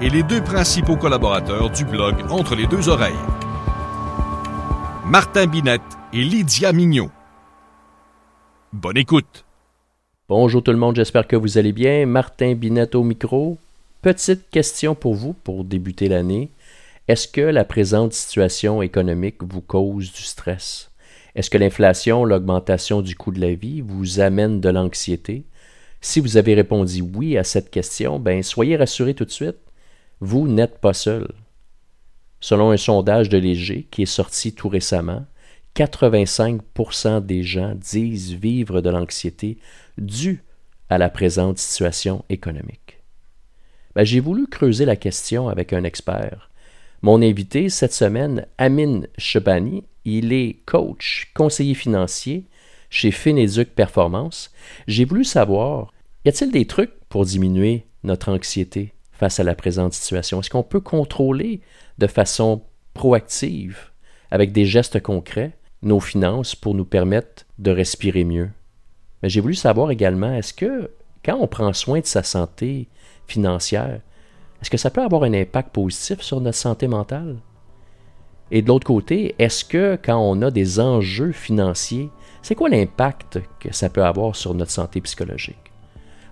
et les deux principaux collaborateurs du blog Entre les deux oreilles. Martin Binette et Lydia Mignot. Bonne écoute. Bonjour tout le monde, j'espère que vous allez bien. Martin Binette au micro. Petite question pour vous pour débuter l'année. Est-ce que la présente situation économique vous cause du stress? Est-ce que l'inflation, l'augmentation du coût de la vie vous amène de l'anxiété? Si vous avez répondu oui à cette question, ben soyez rassurés tout de suite vous n'êtes pas seul. Selon un sondage de Léger qui est sorti tout récemment, 85 des gens disent vivre de l'anxiété due à la présente situation économique. Ben, j'ai voulu creuser la question avec un expert. Mon invité cette semaine, Amin Chebani, il est coach, conseiller financier chez Fineduc Performance. J'ai voulu savoir, y a-t-il des trucs pour diminuer notre anxiété? Face à la présente situation? Est-ce qu'on peut contrôler de façon proactive, avec des gestes concrets, nos finances pour nous permettre de respirer mieux? Mais j'ai voulu savoir également, est-ce que quand on prend soin de sa santé financière, est-ce que ça peut avoir un impact positif sur notre santé mentale? Et de l'autre côté, est-ce que quand on a des enjeux financiers, c'est quoi l'impact que ça peut avoir sur notre santé psychologique?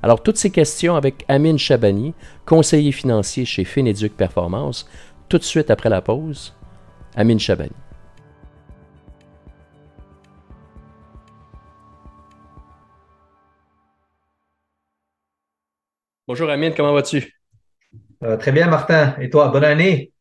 Alors, toutes ces questions avec Amine Chabani, conseiller financier chez Fineduc Performance, tout de suite après la pause. Amine Chabani. Bonjour Amine, comment vas-tu? très bien, Martin. Et toi, bonne année?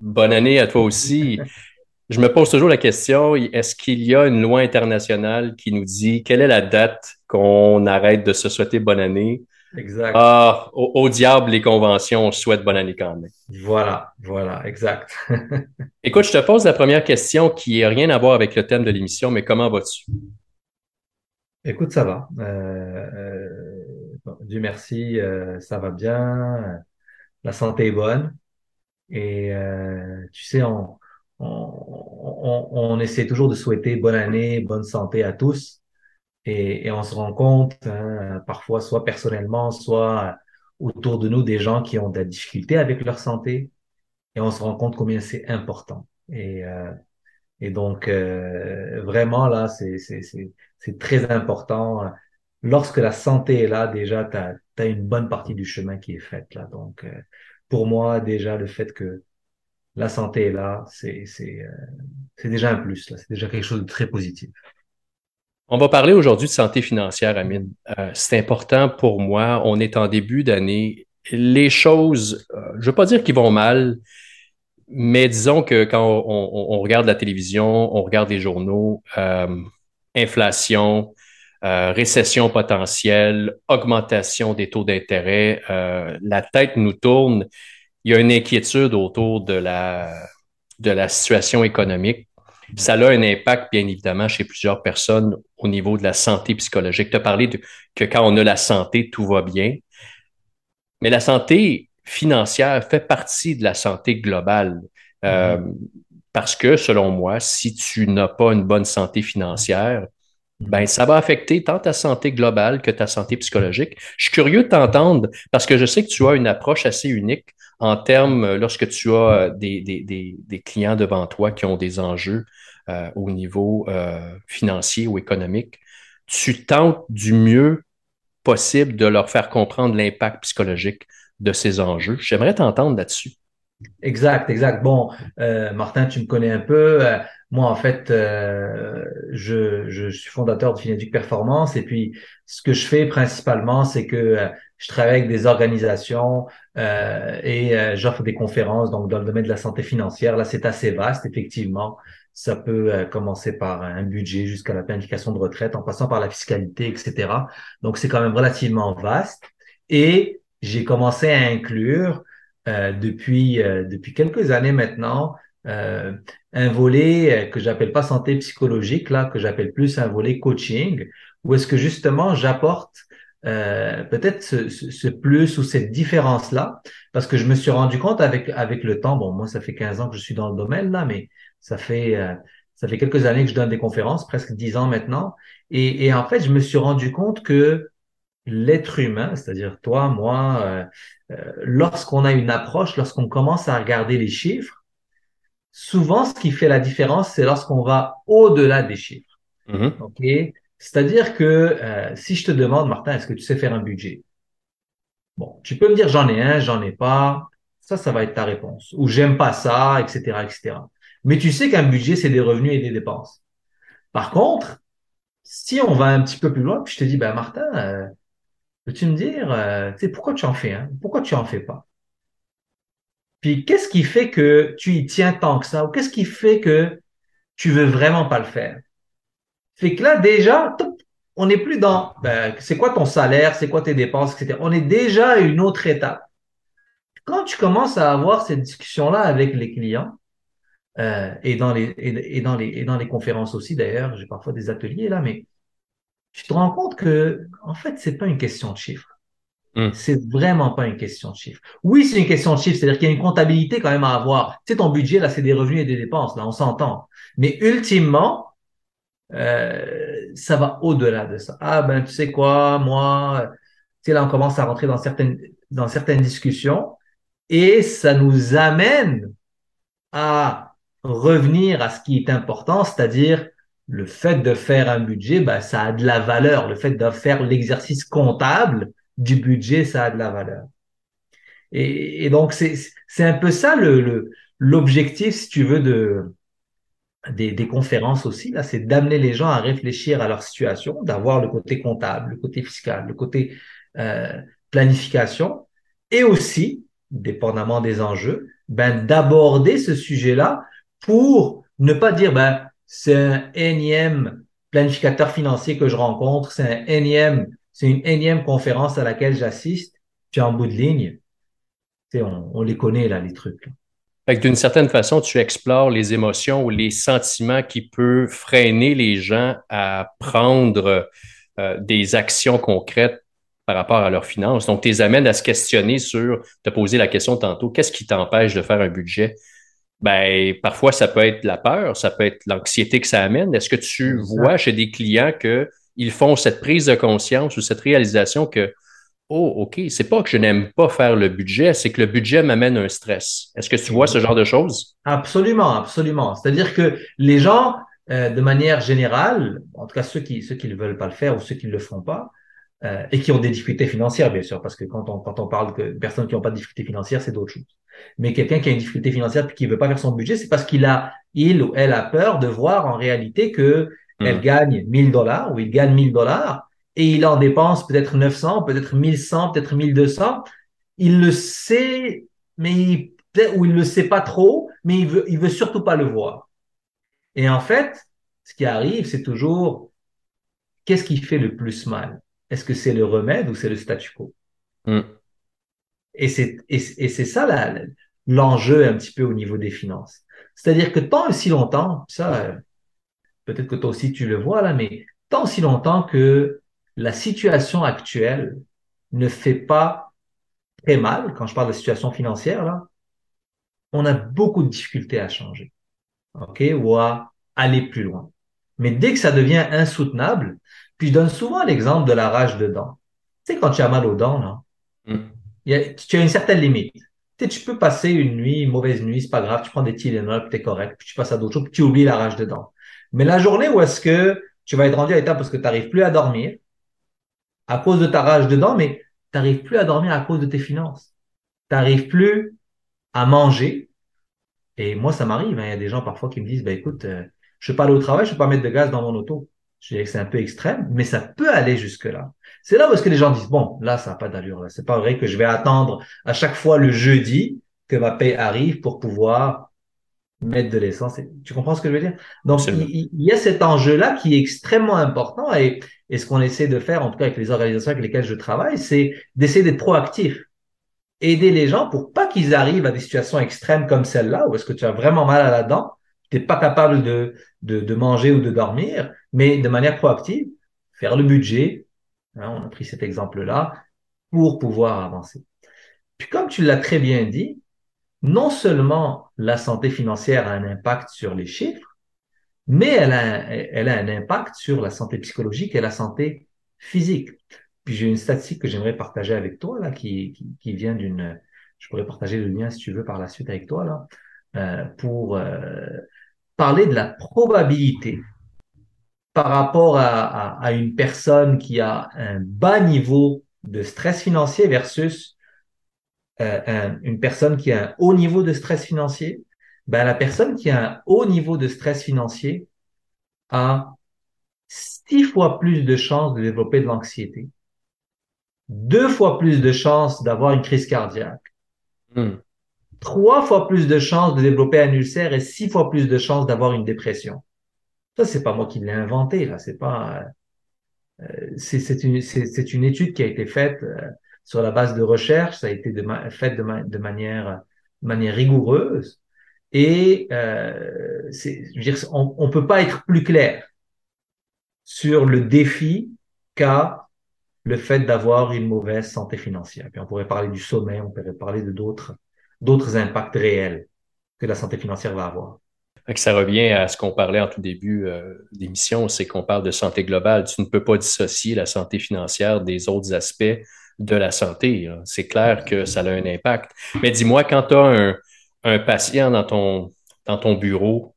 Bonne année à toi aussi. Je me pose toujours la question, est-ce qu'il y a une loi internationale qui nous dit quelle est la date qu'on arrête de se souhaiter bonne année? Exact. Ah, au, diable les conventions, on souhaite bonne année quand même. Voilà, voilà, exact. Écoute, je te pose la première question qui n'a rien à voir avec le thème de l'émission, mais comment vas-tu? Écoute, ça va. Euh, euh, Dieu merci, euh, ça va bien. La santé est bonne. Et tu sais, on, on, essaie toujours de souhaiter bonne année, bonne santé à tous. Et, on se rend compte, hein, parfois, soit personnellement, soit autour de nous, des gens qui ont de la difficulté avec leur santé. Et on se rend compte combien c'est important. Et, euh, et donc, euh, vraiment, là, c'est très important. Lorsque la santé est là, déjà, tu as, une bonne partie du chemin qui est faite. Là. Donc, euh, pour moi, déjà, le fait que la santé est là, c'est euh, déjà un plus, c'est déjà quelque chose de très positif. On va parler aujourd'hui de santé financière, Amine. Euh, c'est important pour moi. On est en début d'année. Les choses, euh, je ne veux pas dire qu'ils vont mal, mais disons que quand on, regarde la télévision, on regarde les journaux, inflation, récession potentielle, augmentation des taux d'intérêt, la tête nous tourne il y a une inquiétude autour de la, de la situation économique. Ça a un impact, bien évidemment, chez plusieurs personnes au niveau de la santé psychologique. Tu as parlé de, que quand on a la santé, tout va bien. Mais la santé financière fait partie de la santé globale. Euh, mm-hmm. Parce que, selon moi, si tu n'as pas une bonne santé financière, ben, ça va affecter tant ta santé globale que ta santé psychologique. Je suis curieux de t'entendre parce que je sais que tu as une approche assez unique en termes, euh, lorsque tu as euh, des, clients devant toi qui ont des enjeux euh, au niveau financier ou économique, tu tentes du mieux possible de leur faire comprendre l'impact psychologique de ces enjeux. J'aimerais t'entendre là-dessus. Exact, exact. Bon, Martin, tu me connais un peu. Moi, en fait, euh, je, je, suis fondateur de Fineduc Performance et puis ce que je fais principalement, c'est que euh, je travaille avec des organisations euh, et euh, j'offre des conférences donc dans le domaine de la santé financière. Là, c'est assez vaste, effectivement. Ça peut euh, commencer par un budget jusqu'à la planification de retraite, en passant par la fiscalité, etc. Donc, c'est quand même relativement vaste. Et j'ai commencé à inclure depuis depuis quelques années maintenant euh, un volet que j'appelle pas santé psychologique, là, que j'appelle plus un volet coaching, où est-ce que justement j'apporte euh, peut-être ce, ce, plus ou cette différence-là, parce que je me suis rendu compte avec, avec le temps, bon, moi, ça fait 15 ans que je suis dans le domaine, là, mais ça fait, euh, ça fait quelques années que je donne des conférences, presque 10 ans maintenant, et, et en fait, je me suis rendu compte que l'être humain, c'est-à-dire toi, moi, euh, euh, lorsqu'on a une approche, lorsqu'on commence à regarder les chiffres, souvent ce qui fait la différence, c'est lorsqu'on va au-delà des chiffres. Mm-hmm. C'est-à-dire que euh, si je te demande, Martin, est-ce que tu sais faire un budget? Bon, tu peux me dire j'en ai un, j'en ai pas. Ça, ça va être ta réponse. Ou j'aime pas ça, etc., etc. Mais tu sais qu'un budget, c'est des revenus et des dépenses. Par contre, si on va un petit peu plus loin, puis je te dis, ben Martin, Peux-tu me dire, euh, tu sais, pourquoi tu en fais un? Pourquoi tu en fais pas? Puis qu'est-ce qui fait que tu y tiens tant que ça? Ou qu'est-ce qui fait que tu veux vraiment pas le faire? Fait que là, déjà, on n'est plus dans ben, c'est quoi ton salaire, c'est quoi tes dépenses, etc. On est déjà à une autre étape. Quand tu commences à avoir cette discussion-là avec les clients, euh, et dans les et, dans les et dans les conférences aussi d'ailleurs, j'ai parfois des ateliers là, mais tu te rends compte que, en fait, c'est pas une question de chiffres. Hmm. C'est vraiment pas une question de chiffres. Oui, c'est une question de chiffres, c'est-à-dire qu'il y a une comptabilité quand même à avoir. Tu sais, ton budget, là, c'est des revenus et des dépenses, là, on s'entend. Mais ultimement, euh, ça va au-delà de ça. Ah ben, tu sais quoi, moi, tu sais, là, on commence à rentrer dans certaines, dans certaines discussions et ça nous amène à revenir à ce qui est important, c'est-à-dire le fait de faire un budget, ben, ça a de la valeur. Le fait de faire l'exercice comptable du budget, ça a de la valeur. Et, donc, c'est un peu ça le l'objectif, si tu veux, de, des, conférences aussi, là, c'est d'amener les gens à réfléchir à leur situation, d'avoir le côté comptable, le côté fiscal, le côté euh, planification, et aussi, dépendamment des enjeux, ben, d'aborder ce sujet-là pour ne pas dire, ben, c'est un énième planificateur financier que je rencontre, c'est un énième, c'est une énième conférence à laquelle j'assiste, puis en bout de ligne, on, on les connaît là, les trucs. d'une certaine façon, tu explores les émotions ou les sentiments qui peuvent freiner les gens à prendre euh, des actions concrètes par rapport à leurs finances. Donc, tu les amènes à se questionner sur, te poser la question tantôt, qu'est-ce qui t'empêche de faire un budget? Ben parfois ça peut être la peur, ça peut être l'anxiété que ça amène. Est-ce que tu vois chez des clients qu'ils font cette prise de conscience ou cette réalisation que oh ok, c'est pas que je n'aime pas faire le budget, c'est que le budget m'amène un stress. Est-ce que tu vois ce genre de choses? Absolument, absolument. C'est-à-dire que les gens, euh, de manière générale, en tout cas ceux qui ceux qui ne veulent pas le faire ou ceux qui ne le font pas, euh, et qui ont des difficultés financières, bien sûr, parce que quand on, quand on parle de personnes qui n'ont pas de difficultés financières, c'est d'autres choses. Mais quelqu'un qui a une difficulté financière et qui veut pas faire son budget, c'est parce qu'il a, il ou elle a peur de voir en réalité que hmm. elle gagne 1000 dollars ou il gagne 1000 dollars et il en dépense peut-être 900, peut-être 1100, peut-être 1200. Il le sait, mais il, ou il le sait pas trop, mais il veut, il veut surtout pas le voir. Et en fait, ce qui arrive, c'est toujours qu'est-ce qui fait le plus mal? Est-ce que c'est le remède ou c'est le statu quo? Hmm. Et c'est et, c'est ça l'enjeu un petit peu au niveau des finances. C'est-à-dire que tant aussi longtemps, ça, peut-être que toi aussi tu le vois là, mais tant aussi longtemps que la situation actuelle ne fait pas très mal, quand je parle de situation financière là, on a beaucoup de difficultés à changer, ok, ou à aller plus loin. Mais dès que ça devient insoutenable, puis je donne souvent l'exemple de la rage de dents. Tu sais, quand tu as mal aux dents, là, tu as une certaine limite. Tu, tu peux passer une nuit, une mauvaise nuit, c'est pas grave, tu prends des Tylenol, tu es correct, puis tu passes à d'autres choses, puis tu oublies la rage dedans. Mais la journée où est-ce que tu vas être rendu à l'état parce que tu n'arrives plus à dormir à cause de ta rage dedans, mais tu n'arrives plus à dormir à cause de tes finances. Tu n'arrives plus à manger. Et moi, ça m'arrive. Hein. Il y a des gens parfois qui me disent, ben écoute, euh, je ne vais pas aller au travail, je ne vais pas mettre de gaz dans mon auto. Je dirais que c'est un peu extrême, mais ça peut aller jusque-là. C'est là où est-ce que les gens disent, bon, là, ça n'a pas d'allure. Là. C'est pas vrai que je vais attendre à chaque fois le jeudi que ma paie arrive pour pouvoir mettre de l'essence. Tu comprends ce que je veux dire? Donc, il, y a cet enjeu-là qui est extrêmement important et, et ce qu'on essaie de faire, en tout cas avec les organisations avec lesquelles je travaille, c'est d'essayer d'être proactif aider les gens pour pas qu'ils arrivent à des situations extrêmes comme celle-là, où est-ce que tu as vraiment mal à la dent, tu n'es pas capable de, de, de, manger ou de dormir, mais de manière proactive, faire le budget, hein, on a pris cet exemple-là, pour pouvoir avancer. Puis comme tu l'as très bien dit, non seulement la santé financière a un impact sur les chiffres, mais elle a, un, elle a un impact sur la santé psychologique et la santé physique. Puis j'ai une statistique que j'aimerais partager avec toi, là, qui, qui, qui vient d'une... Je pourrais partager le lien, si tu veux, par la suite avec toi, là, euh, pour euh, parler de la probabilité par rapport à, à, à, une personne qui a un bas niveau de stress financier versus euh, un, une personne qui a un haut niveau de stress financier. Ben, la personne qui a un haut niveau de stress financier a six fois plus de chances de développer de l'anxiété deux fois plus de chances d'avoir une crise cardiaque, hmm. trois fois plus de chances de développer un ulcère et six fois plus de chances d'avoir une dépression. Ça, c'est pas moi qui l'ai inventé, là. C'est pas, euh, c'est une, une étude qui a été faite euh, sur la base de recherche. Ça a été de fait de, de, manière, de manière rigoureuse. Et euh, je veux dire, on, on peut pas être plus clair sur le défi qu'a le fait d'avoir une mauvaise santé financière. Puis on pourrait parler du sommeil, on pourrait parler de d'autres d'autres impacts réels que la santé financière va avoir. Ça revient à ce qu'on parlait en tout début euh, d'émission, c'est qu'on parle de santé globale. Tu ne peux pas dissocier la santé financière des autres aspects de la santé. C'est clair que ça a un impact. Mais dis-moi, quand tu as un, un, patient dans ton, dans ton bureau,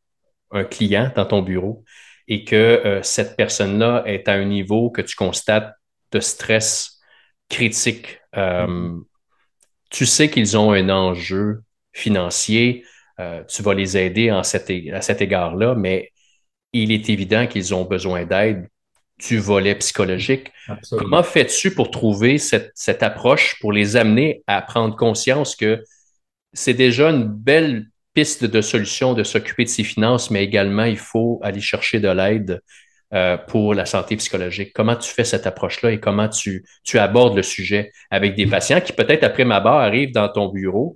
un client dans ton bureau, et que euh, cette personne-là est à un niveau que tu constates de stress critique. Euh, mm-hmm. Tu sais qu'ils ont un enjeu financier, euh, tu vas les aider en cet, à cet égard-là, mais il est évident qu'ils ont besoin d'aide du volet psychologique. Comment fais-tu pour trouver cette, cette, approche, pour les amener à prendre conscience que c'est déjà une belle piste de solution de s'occuper de ses finances, mais également il faut aller chercher de l'aide euh, pour la santé psychologique? Comment tu fais cette approche-là et comment tu, tu abordes le sujet avec des patients qui peut-être après ma barre arrivent dans ton bureau.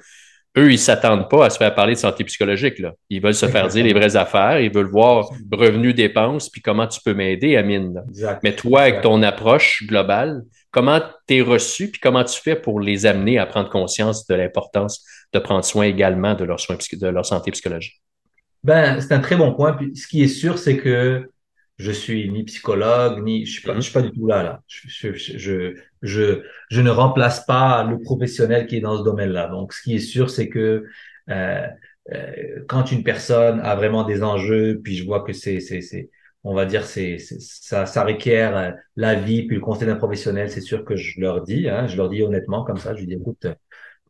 Eux, ils s'attendent pas à se faire parler de santé psychologique. Là. Ils veulent se faire dire les vraies affaires, ils veulent voir revenus, dépenses, puis comment tu peux m'aider, Amine. Mais toi, avec ton approche globale, comment tu es reçu, puis comment tu fais pour les amener à prendre conscience de l'importance de prendre soin également de leur, soin, de leur santé psychologique? Ben, c'est un très bon point. Puis, ce qui est sûr, c'est que je suis ni psychologue, ni je suis pas, je suis pas du tout là là. Je, je, je, je, ne remplace pas le professionnel qui est dans ce domaine-là. Donc, ce qui est sûr, c'est que euh, euh, quand une personne a vraiment des enjeux, puis je vois que c'est, c'est, c'est, on va dire, c'est, ça, ça requiert euh, la vie puis le conseil d'un professionnel. C'est sûr que je leur dis, hein, je leur dis honnêtement comme ça. Je dis, écoute,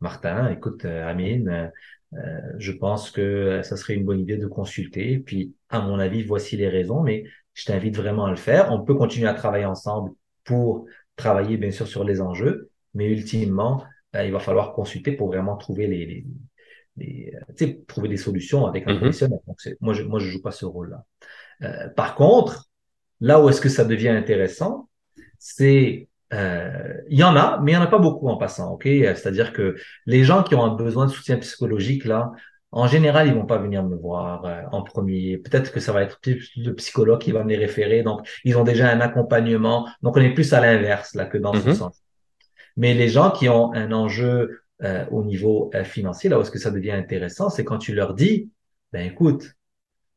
Martin, écoute, Amine. Euh, je pense que ça serait une bonne idée de consulter. Puis, à mon avis, voici les raisons. Mais je t'invite vraiment à le faire. On peut continuer à travailler ensemble pour travailler bien sûr sur les enjeux, mais ultimement, euh, il va falloir consulter pour vraiment trouver les, les, euh, trouver des solutions avec un mm-hmm. professionnel. Donc, moi, je, moi, je joue pas ce rôle-là. Euh, par contre, là où est-ce que ça devient intéressant, c'est euh, il y en a, mais il y en a pas beaucoup en passant, ok? C'est-à-dire que les gens qui ont un besoin de soutien psychologique là, en général, ils vont pas venir me voir euh, en premier. Peut-être que ça va être plus le psychologue qui va me les référer. Donc, ils ont déjà un accompagnement. Donc, on est plus à l'inverse là que dans ce mm-hmm. sens. Mais les gens qui ont un enjeu euh, au niveau euh, financier, là où est-ce que ça devient intéressant, c'est quand tu leur dis, ben écoute,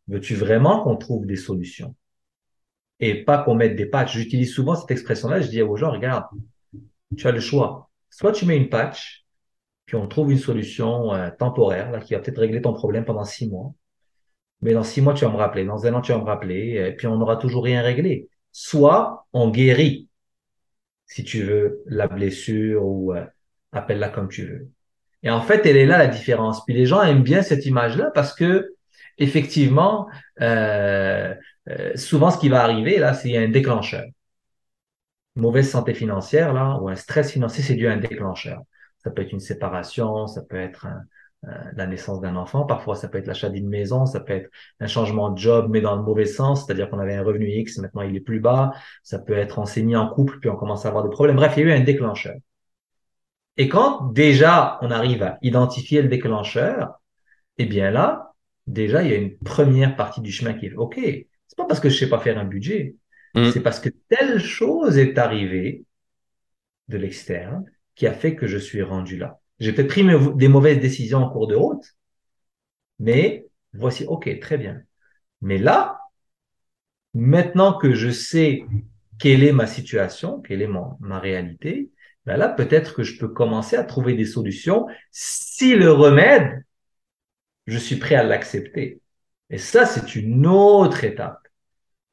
veux-tu vraiment qu'on trouve des solutions? Et pas qu'on mette des patchs. J'utilise souvent cette expression-là. Je dis aux gens, regarde, tu as le choix. Soit tu mets une patch, puis on trouve une solution euh, temporaire là, qui va peut-être régler ton problème pendant six mois. Mais dans six mois, tu vas me rappeler. Dans un an, tu vas me rappeler. Et puis on n'aura toujours rien réglé. Soit on guérit, si tu veux, la blessure ou euh, appelle-la comme tu veux. Et en fait, elle est là la différence. Puis les gens aiment bien cette image-là parce que effectivement, euh, euh souvent ce qui va arriver là, c'est un déclencheur. mauvaise santé financière là ou un stress financier, c'est dû à un déclencheur. Ça peut être une séparation, ça peut être la naissance d'un enfant, parfois ça peut être l'achat d'une maison, ça peut être un changement de job, mais dans le mauvais sens, c'est-à-dire qu'on avait un revenu X, maintenant il est plus bas, ça peut être enseigné en couple, puis on commence à avoir des problèmes. Bref, il y a eu un déclencheur. Et quand déjà on arrive à identifier le déclencheur, eh bien là, déjà il y a une première partie du chemin qui est OK. C'est pas parce que je sais pas faire un budget, mm. c'est parce que telle chose est arrivée de l'externe qui a fait que je suis rendu là. J'ai peut-être pris des mauvaises décisions en cours de route, mais voici, OK, très bien. Mais là, maintenant que je sais quelle est ma situation, quelle est ma réalité, ben là, peut-être que je peux commencer à trouver des solutions si le remède, je suis prêt à l'accepter. Et ça, c'est une autre étape.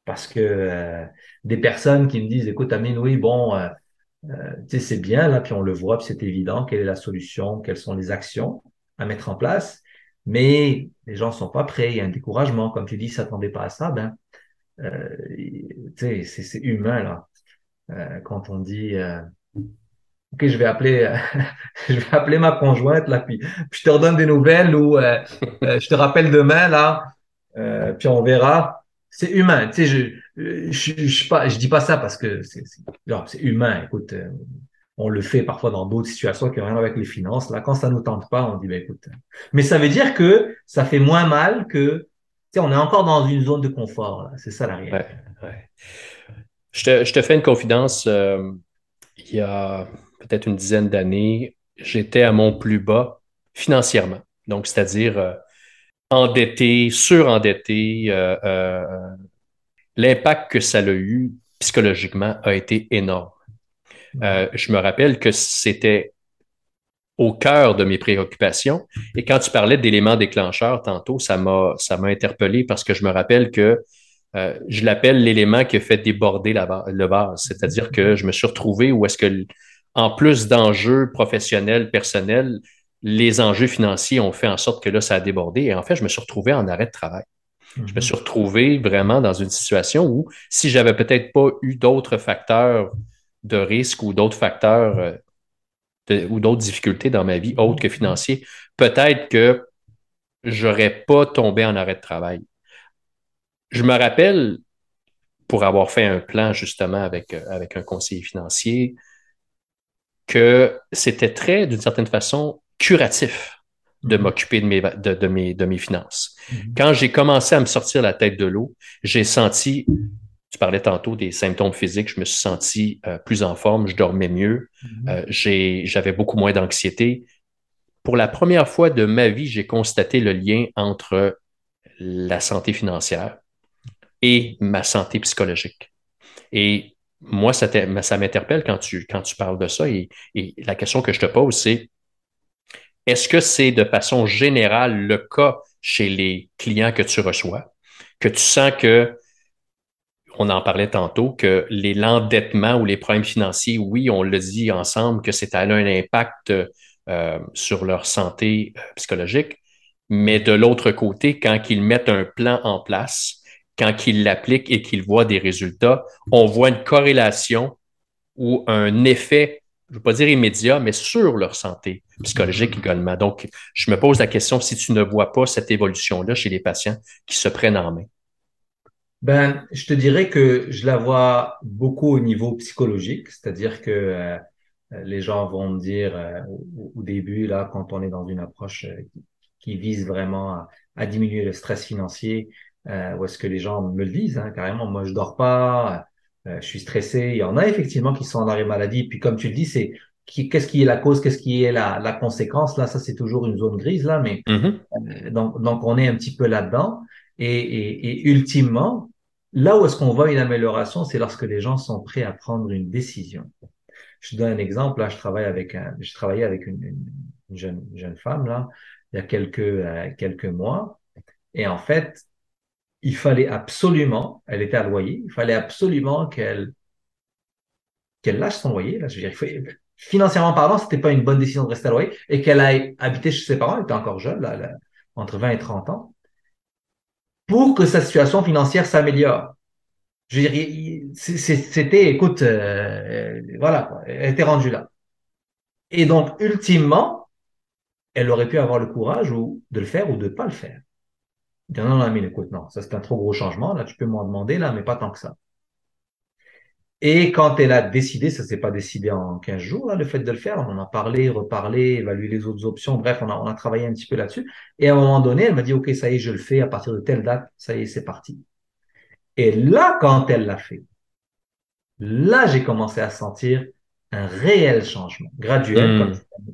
Parce que euh, des personnes qui me disent, écoute, Amine, oui, bon, euh, euh, c'est bien, là, puis on le voit, puis c'est évident, quelle est la solution, quelles sont les actions à mettre en place. Mais les gens sont pas prêts, il y a un découragement. Comme tu dis, ils s'attendaient pas à ça, ben, euh, sais, c'est humain, là. Euh, quand on dit, OK, je vais appeler, je vais appeler ma conjointe, là, puis, je te redonne des nouvelles ou je te rappelle demain, là, puis on verra. C'est humain, tu sais, je, je, je, je, dis pas ça parce que c'est humain. Écoute, on le fait parfois dans d'autres situations qui n'ont rien avec les finances. Là, quand ça nous tente pas, on dit, ben, écoute. Mais ça veut dire que ça fait moins mal que, tu sais, on est encore dans une zone de confort. C'est ça la Je, te, fais une confidence. Euh, il y a peut-être une dizaine d'années, j'étais à mon plus bas financièrement. Donc, c'est-à-dire euh, endetté, surendetté. Euh, euh, L'impact que ça a eu psychologiquement a été énorme. Euh, je me rappelle que c'était au cœur de mes préoccupations. Et quand tu parlais d'éléments déclencheurs tantôt, ça m'a ça m'a interpellé parce que je me rappelle que euh, je l'appelle l'élément qui a fait déborder la, le vase. C'est-à-dire que je me suis retrouvé où est-ce que, en plus d'enjeux professionnels, personnels, les enjeux financiers ont fait en sorte que là, ça a débordé. Et en fait, je me suis retrouvé en arrêt de travail. Je me mm-hmm. suis retrouvé vraiment dans une situation où, si j'avais peut-être pas eu d'autres facteurs de risque ou d'autres facteurs euh, ou d'autres difficultés dans ma vie autres que financiers, peut-être que j'aurais pas tombé en arrêt de travail. Je me rappelle, pour avoir fait un plan justement avec, euh, avec un conseiller financier, que c'était très, d'une certaine façon, curatif de m'occuper de mes, de, mes, de mes finances. Mm-hmm. Quand j'ai commencé à me sortir la tête de l'eau, j'ai senti tu parlais tantôt des symptômes physiques, je me suis senti euh, plus en forme, je dormais mieux, mm-hmm. euh, j'avais beaucoup moins d'anxiété. Pour la première fois de ma vie, j'ai constaté le lien entre la santé financière et ma santé psychologique. Et moi, ça, ça m'interpelle quand tu, quand tu parles de ça. Et, et la question que je te pose, c'est est-ce que c'est de façon générale le cas chez les clients que tu reçois, que tu sens que on en parlait tantôt, que l'endettement ou les problèmes financiers, oui, on le dit ensemble que c'est un impact euh, sur leur santé euh, psychologique, mais de l'autre côté, quand ils mettent un plan en place, quand ils l'appliquent et qu'ils voient des résultats, on voit une corrélation ou un effet, je ne veux pas dire immédiat, mais sur leur santé psychologique également. Donc, je me pose la question si tu ne vois pas cette évolution-là chez les patients qui se prennent en main? Ben, je te dirais que je la vois beaucoup au niveau psychologique, c'est-à-dire que euh, les gens vont me dire euh, au, début, là, quand on est dans une approche euh, qui, vise vraiment à, diminuer le stress financier, ou est-ce que les gens me le disent hein, carrément, moi je dors pas, je suis stressé. Il y en a effectivement qui sont en arrêt maladie. Puis comme tu le dis, c'est qu'est-ce qui est la cause, qu'est-ce qui est la, la, conséquence? Là, ça c'est toujours une zone grise là, mais mm-hmm. donc, donc on est un petit peu là-dedans. Et, et, et ultimement, Là où est-ce qu'on voit une amélioration, c'est lorsque les gens sont prêts à prendre une décision. Je te donne un exemple. Là, je travaille avec un, je travaillais avec une, une jeune, jeune femme là il y a quelques euh, quelques mois, et en fait, il fallait absolument, elle était à loyer, il fallait absolument qu'elle qu'elle lâche son loyer. Là, je veux dire, financièrement parlant, c'était pas une bonne décision de rester à loyer, et qu'elle aille habiter chez ses parents. Elle était encore jeune, là, entre 20 et 30 ans pour que sa situation financière s'améliore. Je veux dire, c'était, écoute, euh, voilà, elle était rendue là. Et donc, ultimement, elle aurait pu avoir le courage ou de le faire ou de pas le faire. Non, non, mais écoute, non, ça c'est un trop gros changement, là, tu peux m'en demander, là, mais pas tant que ça. Et quand elle a décidé, ça s'est pas décidé en 15 jours, hein, le fait de le faire, on en a parlé, reparlé, évalué les autres options, bref, on a, on a travaillé un petit peu là-dessus. Et à un moment donné, elle m'a dit, OK, ça y est, je le fais à partir de telle date, ça y est, c'est parti. Et là, quand elle l'a fait, là, j'ai commencé à sentir un réel changement, graduel, Hmm. comme,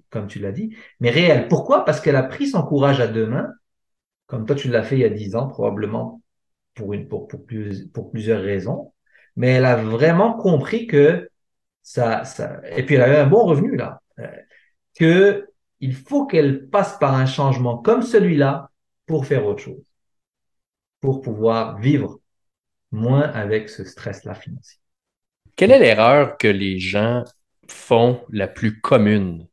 comme tu l'as dit, mais réel. Pourquoi? Parce qu'elle a pris son courage à deux mains, comme toi tu l'as fait il y a dix ans, probablement pour, une, pour, pour, plus, pour plusieurs raisons, mais elle a vraiment compris que ça, ça, et puis elle avait un bon revenu là, euh, que il faut qu'elle passe par un changement comme celui-là pour faire autre chose, pour pouvoir vivre moins avec ce stress-là financier. Quelle est l'erreur que les gens font la plus commune,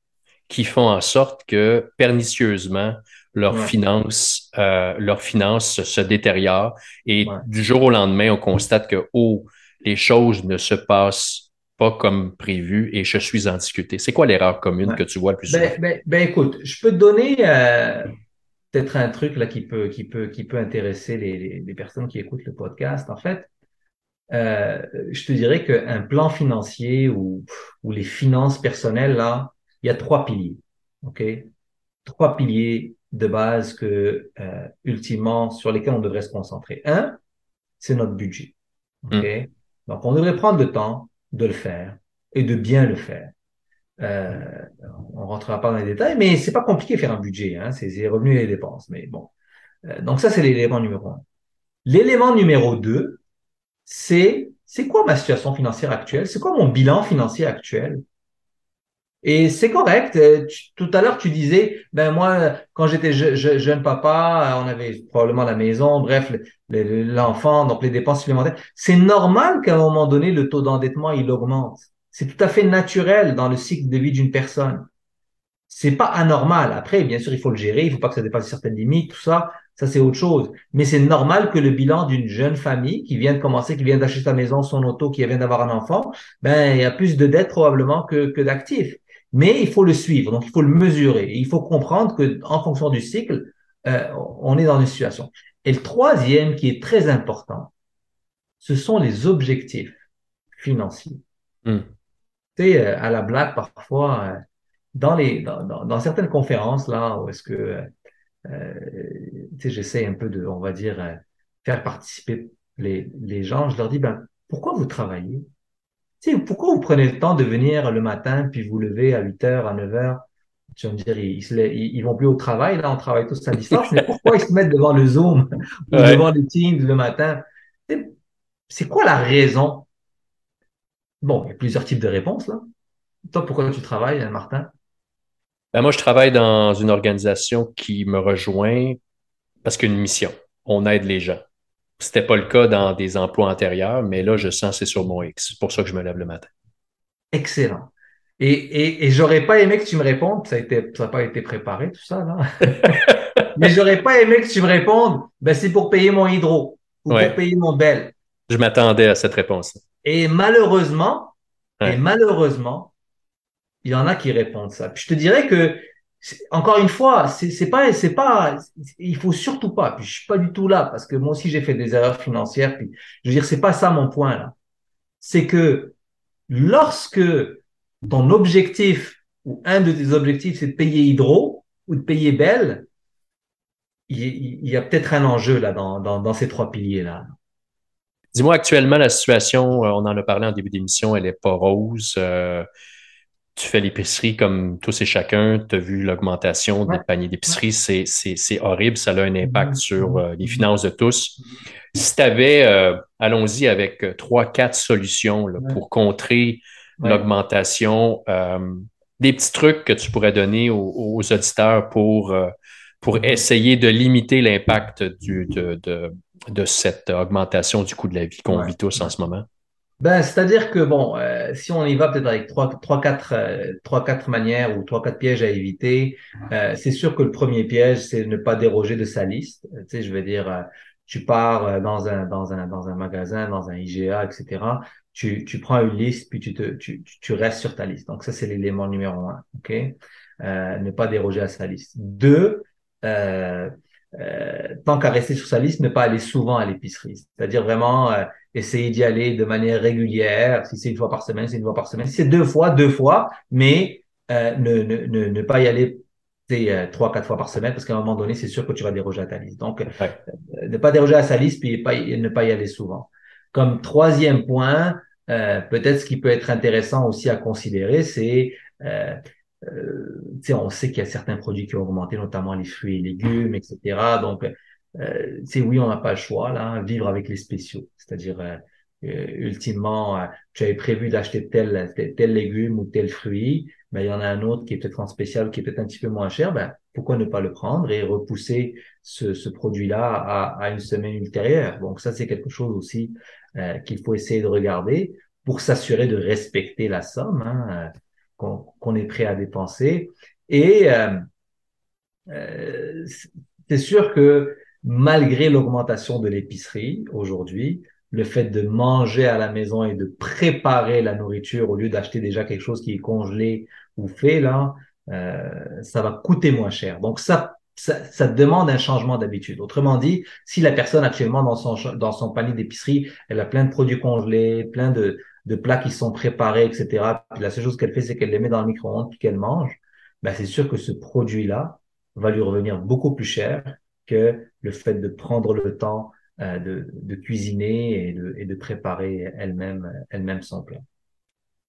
qui font en sorte que pernicieusement leurs Ouais. finances, euh, leurs finances se détériorent et Ouais. du jour au lendemain, on constate que oh, les choses ne se passent pas comme prévu et je suis en difficulté. C'est quoi l'erreur commune Ouais. que tu vois le plus souvent? Ben, ben, ben écoute, je peux te donner euh, peut-être un truc là qui peut, qui peut, qui peut intéresser les, les, les personnes qui écoutent le podcast. En fait, euh, je te dirais qu'un plan financier ou, ou les finances personnelles, là, il y a trois piliers. OK? Trois piliers de base que, euh, ultimement, sur lesquels on devrait se concentrer. Un, c'est notre budget. OK? Donc, on devrait prendre le temps de le faire et de bien le faire. Euh, on rentrera pas dans les détails, mais c'est pas compliqué de faire un budget, hein, c'est les revenus et les dépenses. Mais bon, Euh, donc ça c'est l'élément numéro un. L'élément numéro deux, c'est c'est quoi ma situation financière actuelle, c'est quoi mon bilan financier actuel? Et c'est correct. euh, tout à l'heure tu disais, ben moi quand j'étais je- je- jeune papa, euh, on avait probablement la maison, bref le- le- l'enfant, donc les dépenses supplémentaires. C'est normal qu'à un moment donné le taux d'endettement il augmente. C'est tout à fait naturel dans le cycle de vie d'une personne. C'est pas anormal. Après, bien sûr, il faut le gérer, il faut pas que ça dépasse certaines limites, tout ça. Ça, c'est autre chose. Mais c'est normal que le bilan d'une jeune famille qui vient de commencer, qui vient d'acheter sa maison, son auto, qui vient d'avoir un enfant, ben, il y a plus de dettes probablement que, que d'actifs. Mais il faut le suivre, donc il faut le mesurer. Il faut comprendre que, en fonction du cycle, euh, on est dans une situation. Et le troisième, qui est très important, ce sont les objectifs financiers. Hmm. Tu sais, euh, à la blague, parfois, euh, dans les, dans, dans, dans certaines conférences, là, où est-ce que, euh, tu sais, j'essaie un peu de, on va dire, euh, faire participer les, les gens, je leur dis, ben, pourquoi vous travaillez? Tu sais, pourquoi vous prenez le temps de venir le matin, puis vous levez à 8 heures, à 9 heures? Tu vas me dire, ils, ils, vont plus au travail, là, on travaille tous à distance, mais pourquoi ils se mettent devant le Zoom ou Ouais. devant les Teams le matin? C'est quoi la raison? Bon, il y a plusieurs types de réponses, là. Toi, pourquoi tu travailles, hein, Martin? Ben, moi, je travaille dans une organisation qui me rejoint parce qu'une mission. On aide les gens. C'était pas le cas dans des emplois antérieurs, mais là, je sens que c'est sur mon X. C'est pour ça que je me lève le matin. Excellent. Et, et, et j'aurais pas aimé que tu me répondes, ça n'a pas été préparé, tout ça, là. Mais j'aurais pas aimé que tu me répondes, ben, c'est pour payer mon hydro ou Ouais. pour payer mon bel. Je m'attendais à cette réponse. Et malheureusement, Ouais. et malheureusement, il y en a qui répondent ça. Puis je te dirais que, encore une fois, c'est pas, c'est pas, il faut surtout pas. Puis je suis pas du tout là parce que moi aussi j'ai fait des erreurs financières. Puis je veux dire, c'est pas ça mon point là. C'est que lorsque ton objectif ou un de tes objectifs c'est de payer Hydro ou de payer Bell, il y a peut-être un enjeu là dans, dans, dans ces trois piliers là. Dis-moi, actuellement, la situation, euh, on en a parlé en début d'émission, elle est pas rose. Euh, tu fais l'épicerie comme tous et chacun. Tu as vu l'augmentation des paniers d'épicerie. C'est, c'est, c'est horrible. Ça a un impact Mhm. sur euh, les finances de tous. Si tu avais, allons-y avec euh, trois, quatre solutions là, pour contrer Ouais. l'augmentation, euh, des petits trucs que tu pourrais donner aux, aux auditeurs pour, euh, pour Mhm. essayer de limiter l'impact du, de, de, de cette augmentation du coût de la vie qu'on Ouais. vit tous en ce moment? Ben, c'est-à-dire que bon, euh, si on y va peut-être avec trois, trois, quatre, euh, trois, quatre manières ou trois, quatre pièges à éviter, euh, c'est sûr que le premier piège, c'est ne pas déroger de sa liste. Euh, Tu sais, je veux dire, euh, tu pars dans un, dans un, dans un magasin, dans un IGA, etc. Tu, tu prends une liste, puis tu te, tu, tu- restes sur ta liste. Donc ça, c'est l'élément numéro un. Ok, ne pas déroger à sa liste. Deux, euh, euh, tant qu'à rester sur sa liste, ne pas aller souvent à l'épicerie. C'est-à-dire vraiment euh, essayer d'y aller de manière régulière. Si c'est une fois par semaine, c'est une fois par semaine. Si c'est deux fois, deux fois, mais euh, ne, ne, ne, ne, pas y aller trois, quatre fois par semaine, parce qu'à un moment donné, c'est sûr que tu vas déroger à ta liste. Donc, ne pas déroger à sa liste, puis pas, ne pas y aller souvent. Comme troisième point, peut-être ce qui peut être intéressant aussi à considérer, c'est euh, on sait qu'il y a certains produits qui ont augmenté, notamment les fruits et légumes, etc. Donc, euh, oui, on n'a pas le choix, là, vivre avec les spéciaux. C'est-à-dire, euh, euh ultimement, euh, tu avais prévu d'acheter tel, tel, légume ou tel fruit, mais il y en a un autre qui est peut-être en spécial, qui est peut-être un petit peu moins cher, ben, pourquoi ne pas le prendre et repousser ce, ce produit-là à, à, une semaine ultérieure? Donc ça, c'est quelque chose aussi euh, qu'il faut essayer de regarder pour s'assurer de respecter la somme. Hein qu'on est prêt à dépenser. Et euh, euh, c'est sûr que malgré l'augmentation de l'épicerie aujourd'hui, le fait de manger à la maison et de préparer la nourriture au lieu d'acheter déjà quelque chose qui est congelé ou fait là, euh, ça va coûter moins cher. Donc ça, ça, ça demande un changement d'habitude. Autrement dit, si la personne actuellement dans son dans son panier d'épicerie, elle a plein de produits congelés, plein de de plats qui sont préparés, etc. La seule chose qu'elle fait, c'est qu'elle les met dans le micro-ondes puis qu'elle mange. Ben, c'est sûr que ce produit-là va lui revenir beaucoup plus cher que le fait de prendre le temps euh, de, cuisiner et de, préparer elle-même elle-même son plat.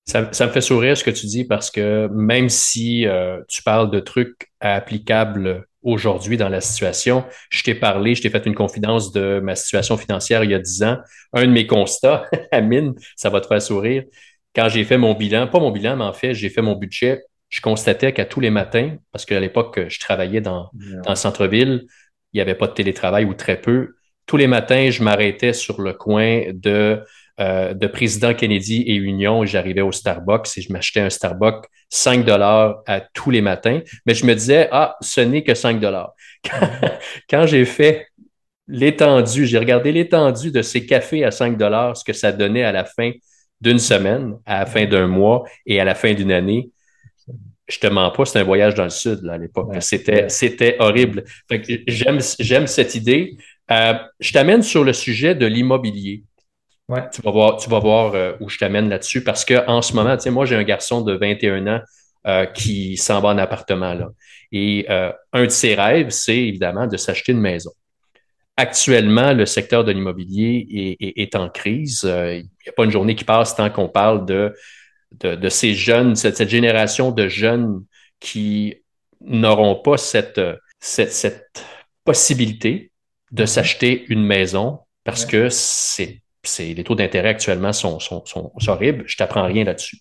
Ça, ça, me fait sourire ce que tu dis parce que même si euh, tu parles de trucs applicables aujourd'hui dans la situation. Je t'ai parlé, je t'ai fait une confidence de ma situation financière il y a dix ans. Un de mes constats, Amine, ça va te faire sourire. Quand j'ai fait mon bilan, pas mon bilan, mais en fait, j'ai fait mon budget, je constatais qu'à tous les matins, parce qu'à l'époque, je travaillais dans, dans le centre-ville, il n'y avait pas de télétravail ou très peu. Tous les matins, je m'arrêtais sur le coin de euh, de président Kennedy et Union, j'arrivais au Starbucks et je m'achetais un Starbucks 5 dollars à tous les matins. Mais je me disais, ah, ce n'est que 5 dollars. Quand, j'ai fait l'étendue, j'ai regardé l'étendue de ces cafés à 5 dollars, ce que ça donnait à la fin d'une semaine, à la fin d'un mois et à la fin d'une année. Je te mens pas, c'est un voyage dans le sud là, à l'époque. c'était, c'était horrible. j'aime, j'aime cette idée. Euh, je t'amène sur le sujet de l'immobilier. Tu vas voir, tu vas voir euh, où je t'amène là-dessus parce que en ce moment, tu sais, moi, j'ai un garçon de 21 ans euh, qui s'en va en appartement. Là. Et euh, un de ses rêves, c'est évidemment de s'acheter une maison. Actuellement, le secteur de l'immobilier est, est, en crise. Il n'y a pas une journée qui passe tant qu'on parle de, de, de, ces jeunes, cette, cette génération de jeunes qui n'auront pas cette, cette, cette possibilité de mm-hmm. s'acheter une maison parce que c'est les taux d'intérêt actuellement sont, sont, horribles. Je t'apprends rien là-dessus.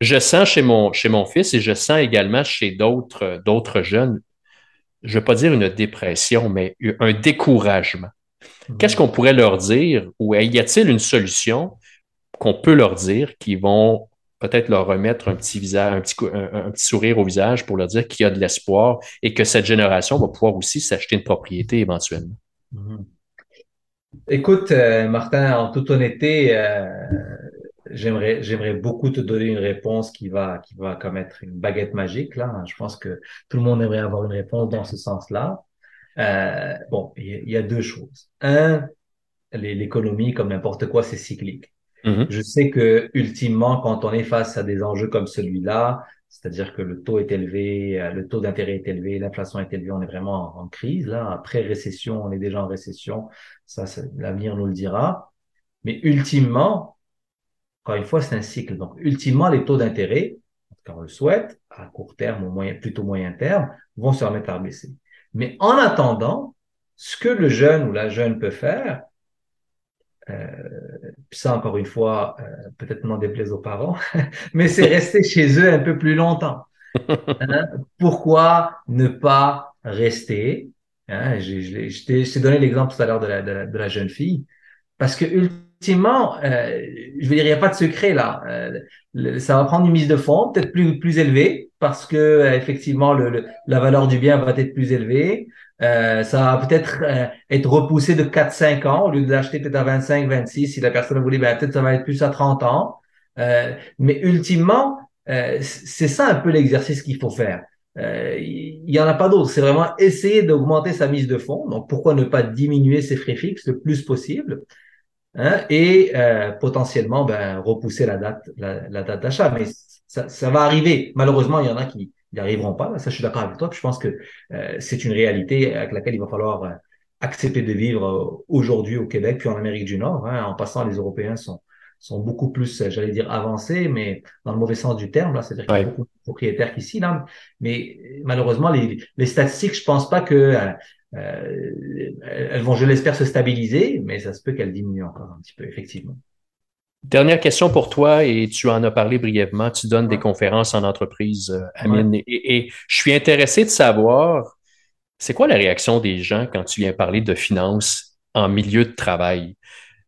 Je sens chez mon, chez mon fils et je sens également chez d'autres, d'autres jeunes, je ne veux pas dire une dépression, mais un découragement. Qu'est-ce qu'on pourrait leur dire ou y a-t-il une solution qu'on peut leur dire qui vont peut-être leur remettre un petit visage, un petit, un, petit sourire au visage pour leur dire qu'il y a de l'espoir et que cette génération va pouvoir aussi s'acheter une propriété éventuellement? Mm-hmm. Écoute, euh, Martin, en toute honnêteté, euh, j'aimerais, j'aimerais beaucoup te donner une réponse qui va, qui va comme être une baguette magique. Là, je pense que tout le monde aimerait avoir une réponse dans ce sens-là. Euh, bon, il y, a deux choses. Un, l'économie, comme n'importe quoi, c'est cyclique. Mm-hmm. Je sais que ultimement, quand on est face à des enjeux comme celui-là, c'est-à-dire que le taux est élevé, euh, le taux d'intérêt est élevé, l'inflation est élevée, on est vraiment en, crise. Là, après récession, on est déjà en récession. Ça, l'avenir nous le dira. Mais ultimement, encore une fois, c'est un cycle. Donc, ultimement, les taux d'intérêt, quand on le souhaite, à court terme ou moyen, plutôt moyen terme, vont se remettre à baisser. Mais en attendant, ce que le jeune ou la jeune peut faire, euh, ça, encore une fois, euh, peut-être n'en déplaise aux parents, mais c'est rester chez eux un peu plus longtemps. Hein? Pourquoi ne pas rester hein? Je, t'ai donné l'exemple tout à l'heure de la, de, la, jeune fille, parce que ultimement, euh, je veux dire, il n'y a pas de secret là. Euh, ça va prendre une mise de fonds peut-être plus plus élevée, parce que euh, effectivement, le, la valeur du bien va être plus élevée. Euh, ça va peut-être euh, être repoussé de 4-5 ans au lieu de l'acheter peut-être à 25, 26. Si la personne voulait, ben, peut-être ça va être plus à 30 ans. Euh, mais ultimement, c'est ça un peu l'exercice qu'il faut faire. Euh, il n'y en a pas d'autre. C'est vraiment essayer d'augmenter sa mise de fonds. Donc, pourquoi ne pas diminuer ses frais fixes le plus possible hein, et euh, potentiellement ben, repousser la date, la, date d'achat. Mais ça, ça, va arriver. Malheureusement, il y en a qui n'y arriveront pas. Ça, je suis d'accord avec toi. je pense que euh, c'est une réalité avec laquelle il va falloir euh, accepter de vivre aujourd'hui au Québec, puis en Amérique du Nord. Hein. En passant, les Européens sont sont beaucoup plus, j'allais dire, avancés, mais dans le mauvais sens du terme, là, c'est-à-dire qu'il y a beaucoup de propriétaires qu'ici, là. Mais malheureusement, les, les statistiques, je pense pas que euh, euh, elles vont, je l'espère, se stabiliser, mais ça se peut qu'elles diminuent encore un petit peu, effectivement. Dernière question pour toi, et tu en as parlé brièvement. Tu donnes des conférences en entreprise, euh, Amine, et, et, je suis intéressé de savoir, c'est quoi la réaction des gens quand tu viens parler de finances en milieu de travail?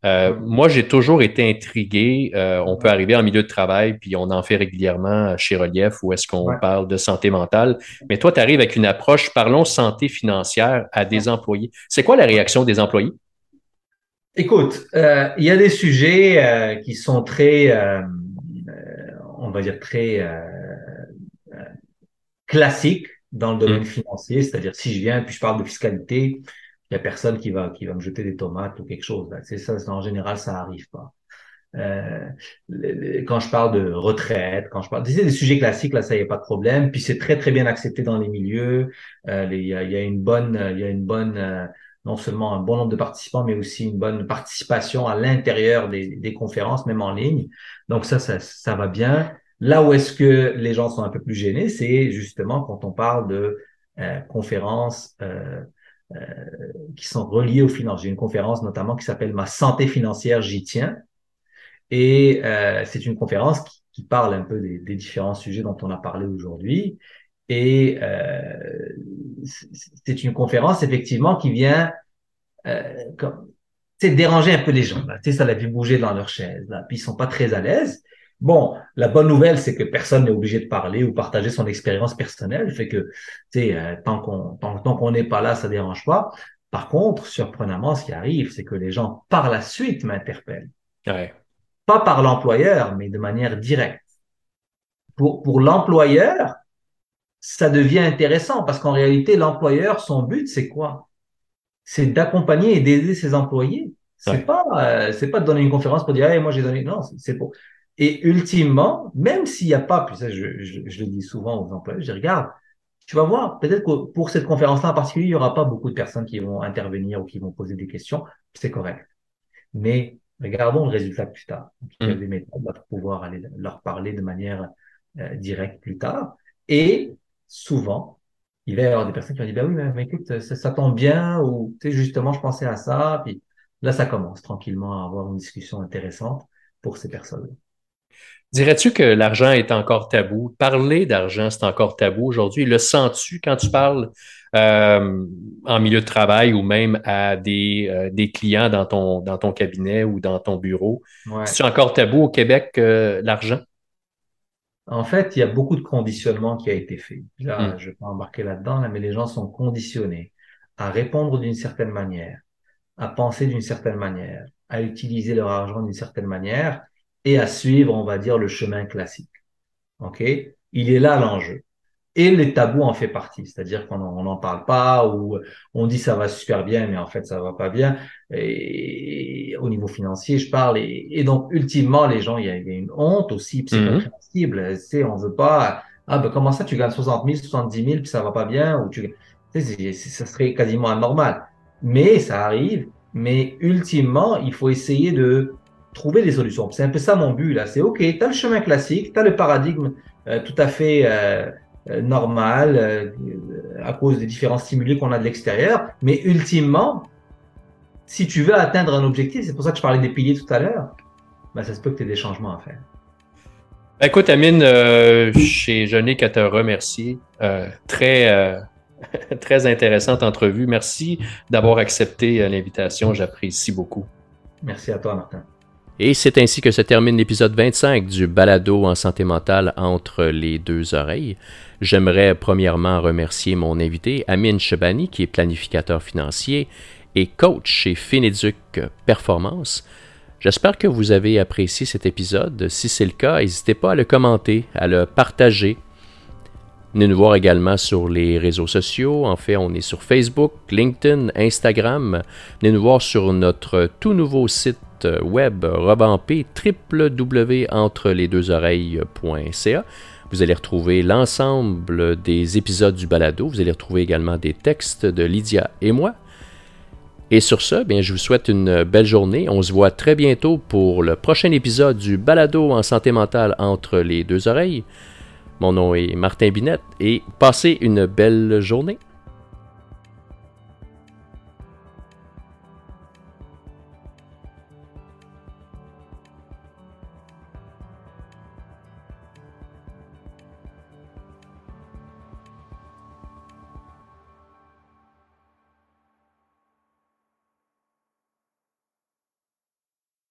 Euh, moi, j'ai toujours été intrigué. Euh, on peut arriver en milieu de travail, puis on en fait régulièrement chez Relief, où est-ce qu'on parle de santé mentale. Mais toi, tu arrives avec une approche, parlons santé financière à des employés. C'est quoi la réaction des employés? Écoute, euh, il y a des sujets qui sont très, on va dire, très classiques dans le domaine mmh. financier. C'est-à-dire, si je viens puis je parle de fiscalité, il y a personne qui va qui va me jeter des tomates ou quelque chose. C'est ça, en général, ça arrive pas. Euh, quand je parle de retraite, quand je parle, c'est des sujets classiques là, ça y a pas de problème. Puis c'est très très bien accepté dans les milieux. Euh, il, y a, y a, une bonne, il y a une bonne, euh, non seulement un bon nombre de participants, mais aussi une bonne participation à l'intérieur des, des, conférences, même en ligne. Donc ça, ça, ça va bien. Là où est-ce que les gens sont un peu plus gênés, c'est justement quand on parle de euh, conférences qui sont reliés aux finances. J'ai une conférence notamment qui s'appelle Ma santé financière, j'y tiens. Et euh, c'est une conférence qui, qui, parle un peu des, des, différents sujets dont on a parlé aujourd'hui. Et euh, c'est une conférence effectivement qui vient euh, comme, déranger un peu les gens. Là. Ça la fait bouger dans leur chaise. Là. Puis ils sont pas très à l'aise. Bon, la bonne nouvelle, c'est que personne n'est obligé de parler ou partager son expérience personnelle. Fait que, tu sais, euh, tant qu'on tant, tant qu'on n'est pas là, ça dérange pas. Par contre, surprenamment, ce qui arrive, c'est que les gens par la suite m'interpellent. Ouais. Pas par l'employeur, mais de manière directe. Pour pour l'employeur, ça devient intéressant parce qu'en réalité, l'employeur, son but, c'est quoi? C'est d'accompagner et d'aider ses employés. C'est pas euh, c'est pas de donner une conférence pour dire hey, moi j'ai donné non c'est pour et ultimement, même s'il n'y a pas, puis ça, je, je, je, le dis souvent aux employés, je dis, regarde, tu vas voir, peut-être que pour cette conférence-là en particulier, il n'y aura pas beaucoup de personnes qui vont intervenir ou qui vont poser des questions, c'est correct. Mais regardons le résultat plus tard. il y a des méthodes pour pouvoir aller leur parler de manière euh, directe plus tard. Et souvent, il va y avoir des personnes qui vont dire, ben oui, mais, écoute, ça, ça, tombe bien, ou tu sais, justement, je pensais à ça, puis là, ça commence tranquillement à avoir une discussion intéressante pour ces personnes-là. Dirais-tu que l'argent est encore tabou? Parler d'argent, c'est encore tabou aujourd'hui. Le sens-tu quand tu parles euh, en milieu de travail ou même à des, euh, des clients dans ton, dans ton cabinet ou dans ton bureau? Ouais. C'est encore tabou au Québec, euh, l'argent? En fait, il y a beaucoup de conditionnement qui a été fait. Là, hmm. je vais pas embarquer là-dedans, là, mais les gens sont conditionnés à répondre d'une certaine manière, à penser d'une certaine manière, à utiliser leur argent d'une certaine manière et à suivre, on va dire, le chemin classique. OK? Il est là l'enjeu. Et les tabous en fait partie, c'est-à-dire qu'on n'en parle pas ou on dit ça va super bien, mais en fait ça va pas bien. Et, au niveau financier, je parle. Et, donc ultimement, les gens, il y a, une honte aussi c'est Mm -hmm. Tu on veut pas. Ah ben comment ça, tu gagnes 60 000, 70 000, puis ça va pas bien? Ou tu, ça serait quasiment anormal. Mais ça arrive. Mais ultimement, il faut essayer de trouver des solutions. C'est un peu ça mon but là. C'est OK, tu as le chemin classique, tu as le paradigme euh, tout à fait euh, euh, normal à cause des différents stimuli qu'on a de l'extérieur. Mais ultimement, si tu veux atteindre un objectif, c'est pour ça que je parlais des piliers tout à l'heure, ben, ça se peut que tu aies des changements à faire. Écoute, Amine, je n'ai qu'à te remercier. très, très intéressante entrevue. Merci d'avoir accepté l'invitation. J'apprécie beaucoup. Merci à toi, Martin. Et c'est ainsi que se termine l'épisode 25 du balado en santé mentale entre les deux oreilles. J'aimerais premièrement remercier mon invité Amine Chebani, qui est planificateur financier et coach chez Fineduc Performance. J'espère que vous avez apprécié cet épisode. Si c'est le cas, n'hésitez pas à le commenter, à le partager. Venez nous voir également sur les réseaux sociaux. En fait, on est sur Facebook, LinkedIn, Instagram. Venez nous voir sur notre tout nouveau site web revampé www.entrelesdeuxoreilles.ca. Vous allez retrouver l'ensemble des épisodes du balado. Vous allez retrouver également des textes de Lydia et moi. Et sur ce, bien, je vous souhaite une belle journée. On se voit très bientôt pour le prochain épisode du balado en santé mentale entre les deux oreilles. Mon nom est Martin Binette et passez une belle journée.